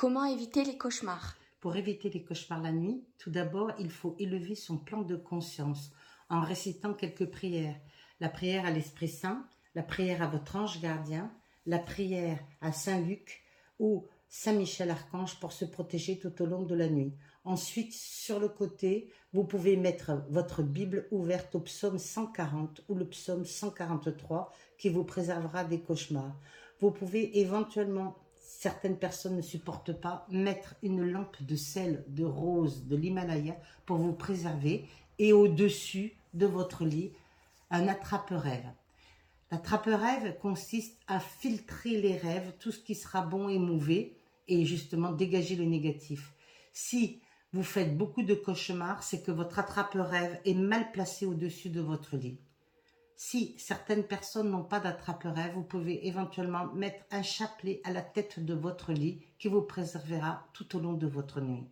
Comment éviter les cauchemars? Pour éviter les cauchemars la nuit, tout d'abord, il faut élever son plan de conscience en récitant quelques prières. La prière à l'Esprit Saint, la prière à votre ange gardien, la prière à Saint Luc ou Saint Michel Archange pour se protéger tout au long de la nuit. Ensuite, sur le côté, vous pouvez mettre votre Bible ouverte au psaume 140 ou le psaume 143 qui vous préservera des cauchemars. Vous pouvez éventuellement, certaines personnes ne supportent pas, mettre une lampe de sel, de rose, de l'Himalaya pour vous préserver et au-dessus de votre lit, un attrape-rêve. L'attrape-rêve consiste à filtrer les rêves, tout ce qui sera bon et mauvais, et justement dégager le négatif. Si vous faites beaucoup de cauchemars, c'est que votre attrape-rêve est mal placé au-dessus de votre lit. Si certaines personnes n'ont pas d'attrape-rêve, vous pouvez éventuellement mettre un chapelet à la tête de votre lit qui vous préservera tout au long de votre nuit.